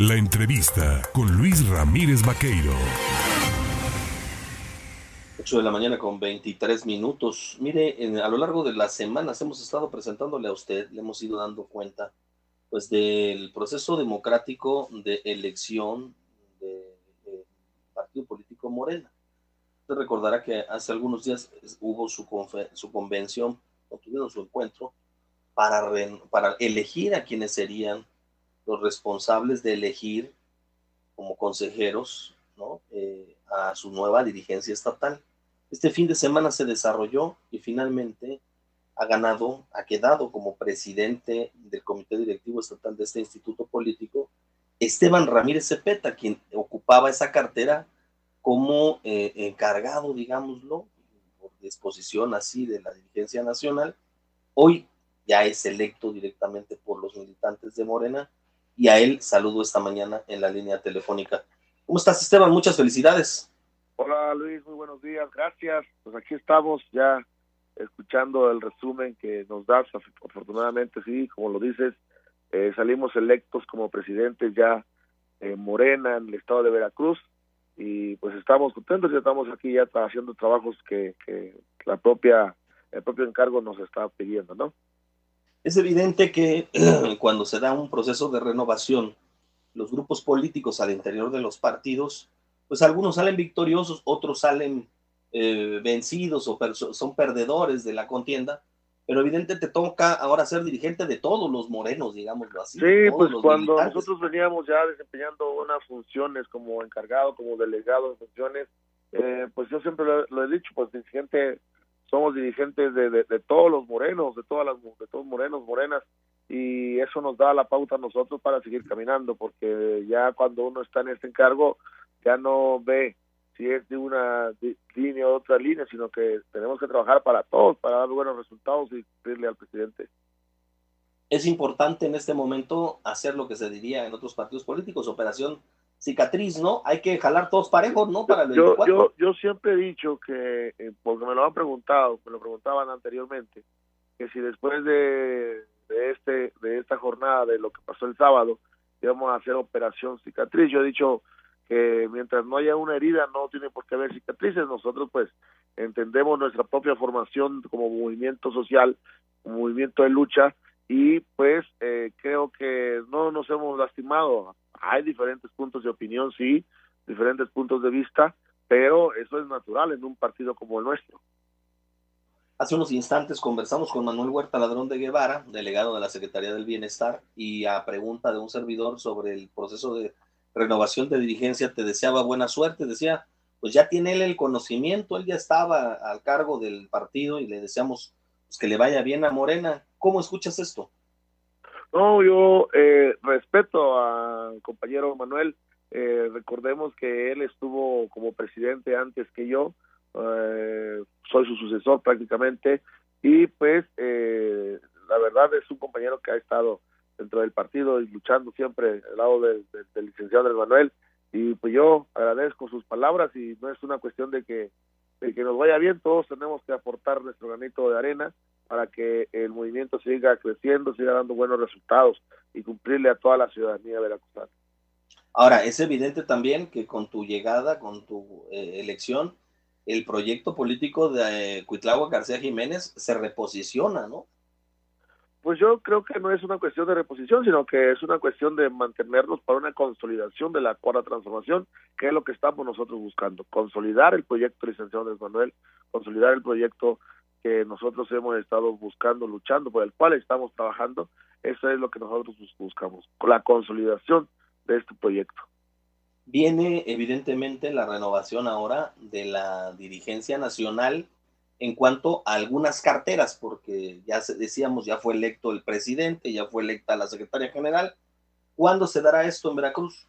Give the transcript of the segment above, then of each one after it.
La entrevista con Luis Ramírez Vaqueiro. 8 de la mañana con 23 minutos. Mire, a lo largo de las semanas hemos estado presentándole a usted, le hemos ido dando cuenta, pues del proceso democrático de elección del partido político Morena. Usted recordará que hace algunos días hubo su, su convención, o tuvieron su encuentro, para, para elegir a quienes serían los responsables de elegir como consejeros. Eh, a su nueva dirigencia estatal. Este fin de semana se desarrolló y finalmente ha ganado, ha quedado como presidente del comité directivo estatal de este instituto político Esteban Ramírez Cepeta, quien ocupaba esa cartera como eh, encargado, digámoslo, por disposición así de la dirigencia nacional. Hoy ya es electo directamente por los militantes de Morena y a él saludo esta mañana en la línea telefónica. ¿Cómo estás, Esteban? Muchas felicidades. Hola, Luis, muy buenos días, gracias. Pues aquí estamos ya escuchando el resumen que nos das. Afortunadamente, sí, como lo dices, eh, salimos electos como presidentes ya en Morena, en el estado de Veracruz, y pues estamos contentos, ya estamos aquí ya haciendo trabajos que, que la propia, el propio encargo nos está pidiendo, ¿no? Es evidente que cuando se da un proceso de renovación, los grupos políticos al interior de los partidos, pues algunos salen victoriosos, otros salen eh, vencidos o son perdedores de la contienda, pero evidentemente te toca ahora ser dirigente de todos los morenos, digámoslo así. Sí, pues cuando nosotros veníamos ya desempeñando unas funciones como encargado, como delegado de funciones, eh, pues yo siempre lo, he dicho, pues dirigente somos dirigentes de, de, todos los morenos, de todas las de todos morenos, morenas, y eso nos da la pauta a nosotros para seguir caminando, porque ya cuando uno está en este encargo, ya no ve si es de una línea o otra línea, sino que tenemos que trabajar para todos, para dar buenos resultados y cumplirle al presidente. Es importante en este momento hacer lo que se diría en otros partidos políticos, operación cicatriz, ¿no? Hay que jalar todos parejos, ¿no? Para el yo, yo, yo siempre he dicho que, eh, porque me lo han preguntado, me lo preguntaban anteriormente, que si después de, de, este, de esta jornada, de lo que pasó el sábado, íbamos a hacer operación cicatriz. Yo he dicho que mientras no haya una herida no tiene por qué haber cicatrices. Nosotros pues entendemos nuestra propia formación como movimiento social, como movimiento de lucha y pues eh, creo que no nos hemos lastimado hay diferentes puntos de opinión, sí, diferentes puntos de vista, pero eso es natural en un partido como el nuestro. Hace unos instantes conversamos con Manuel Huerta Ladrón de Guevara, delegado de la Secretaría del Bienestar, y a pregunta de un servidor sobre el proceso de renovación de dirigencia, te deseaba buena suerte, decía, pues ya tiene él el conocimiento, él ya estaba al cargo del partido y le deseamos pues, que le vaya bien a Morena. ¿Cómo escuchas esto? No, yo eh, respeto al compañero Manuel. Eh, recordemos que él estuvo como presidente antes que yo. Eh, soy su sucesor prácticamente. Y pues la verdad es un compañero que ha estado dentro del partido y luchando siempre al lado del, licenciado Manuel. Y pues yo agradezco sus palabras y no es una cuestión de que, de que nos vaya bien, todos tenemos que aportar nuestro granito de arena para que el movimiento siga creciendo, siga dando buenos resultados y cumplirle a toda la ciudadanía veracruzana. Ahora, es evidente también que con tu llegada, con tu eh, elección, el proyecto político de eh, García Jiménez se reposiciona, ¿no? Pues yo creo que no es una cuestión de reposición, sino que es una cuestión de mantenernos para una consolidación de la cuarta transformación, que es lo que estamos nosotros buscando, consolidar el proyecto licenciado de Manuel, consolidar el proyecto que nosotros hemos estado buscando, luchando, por el cual estamos trabajando, eso es lo que nosotros buscamos, la consolidación de este proyecto. Viene evidentemente la renovación ahora de la dirigencia nacional en cuanto a algunas carteras, porque ya decíamos, ya fue electo el presidente, ya fue electa la secretaria general. ¿Cuándo se dará esto en Veracruz?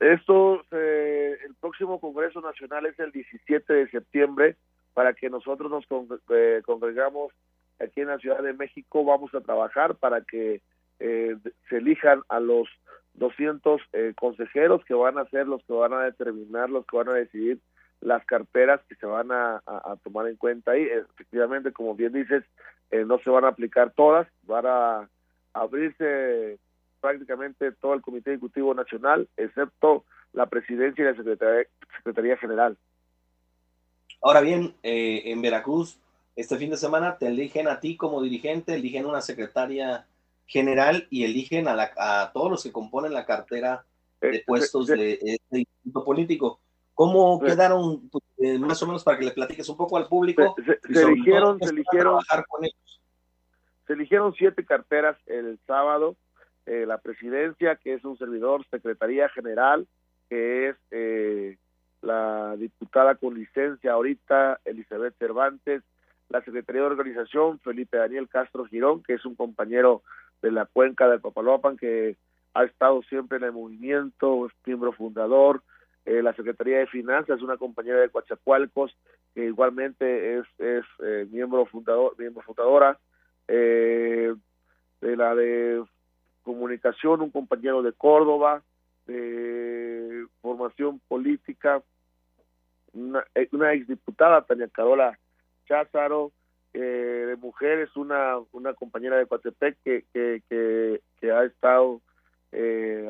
Esto, el próximo Congreso Nacional es el 17 de septiembre para que nosotros nos eh, congregamos aquí en la Ciudad de México. Vamos a trabajar para que eh, se elijan a los 200 eh, consejeros que van a ser los que van a determinar, los que van a decidir las carteras que se van a, tomar en cuenta ahí. Efectivamente, como bien dices, no se van a aplicar todas, van a abrirse prácticamente todo el Comité Ejecutivo Nacional, excepto la presidencia y la Secretaría, General. Ahora bien, eh, en Veracruz, este fin de semana te eligen a ti como dirigente, eligen una secretaria general y eligen a, a todos los que componen la cartera de eh, puestos de este instituto político. ¿Cómo quedaron, pues, eh, más o menos, para que le platiques un poco al público? Se, eligieron, se eligieron, se eligieron siete carteras el sábado. Eh, la presidencia, que es un servidor, secretaría general, que es eh, la diputada con licencia ahorita, Elizabeth Cervantes, la secretaría de organización, Felipe Daniel Castro Girón, que es un compañero de la cuenca del Papalopan, que ha estado siempre en el movimiento, es miembro fundador, eh, la Secretaría de Finanzas, una compañera de Coachacualcos, que igualmente es, es eh, miembro fundador, miembro fundadora, eh, de la de comunicación, un compañero de Córdoba, de formación política, una, una exdiputada, Tania Carola Cházaro, de mujeres, una, una compañera de Coatepec que, que, que, que ha estado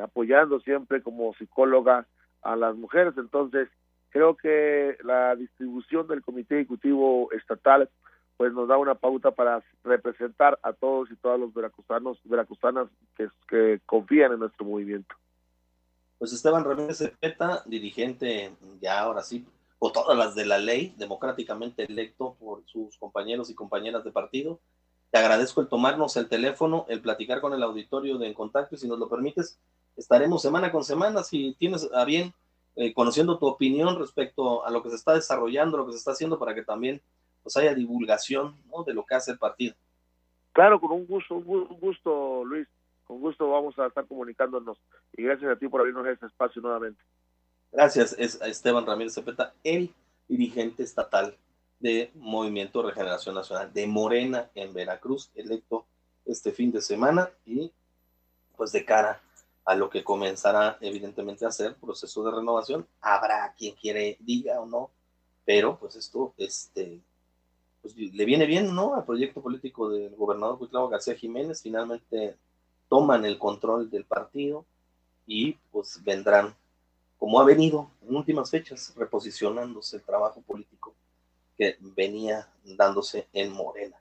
apoyando siempre como psicóloga a las mujeres. Entonces, creo que la distribución del Comité Ejecutivo Estatal pues nos da una pauta para representar a todos y todas los veracruzanos, veracruzanas que, que confían en nuestro movimiento. Pues Esteban Ramírez Cepeta, dirigente ya ahora sí, o todas las de la ley, democráticamente electo por sus compañeros y compañeras de partido. Te agradezco el tomarnos el teléfono, el platicar con el auditorio de En Contacto, y si nos lo permites, estaremos semana con semana, si tienes a bien, eh, conociendo tu opinión respecto a lo que se está desarrollando, lo que se está haciendo para que también pues haya divulgación de lo que hace el partido. Claro, con un gusto, un gusto, Luis, con gusto vamos a estar comunicándonos y gracias a ti por abrirnos este espacio nuevamente. Gracias, es Esteban Ramírez Cepeta, el dirigente estatal de Movimiento Regeneración Nacional de Morena en Veracruz, electo este fin de semana y pues de cara a lo que comenzará evidentemente a ser proceso de renovación. Habrá quien quiere diga o no, pero pues esto este, pues, le viene bien ¿no? al proyecto político del gobernador Gustavo García Jiménez. Finalmente toman el control del partido y pues vendrán, como ha venido en últimas fechas, reposicionándose el trabajo político que venía dándose en Morena.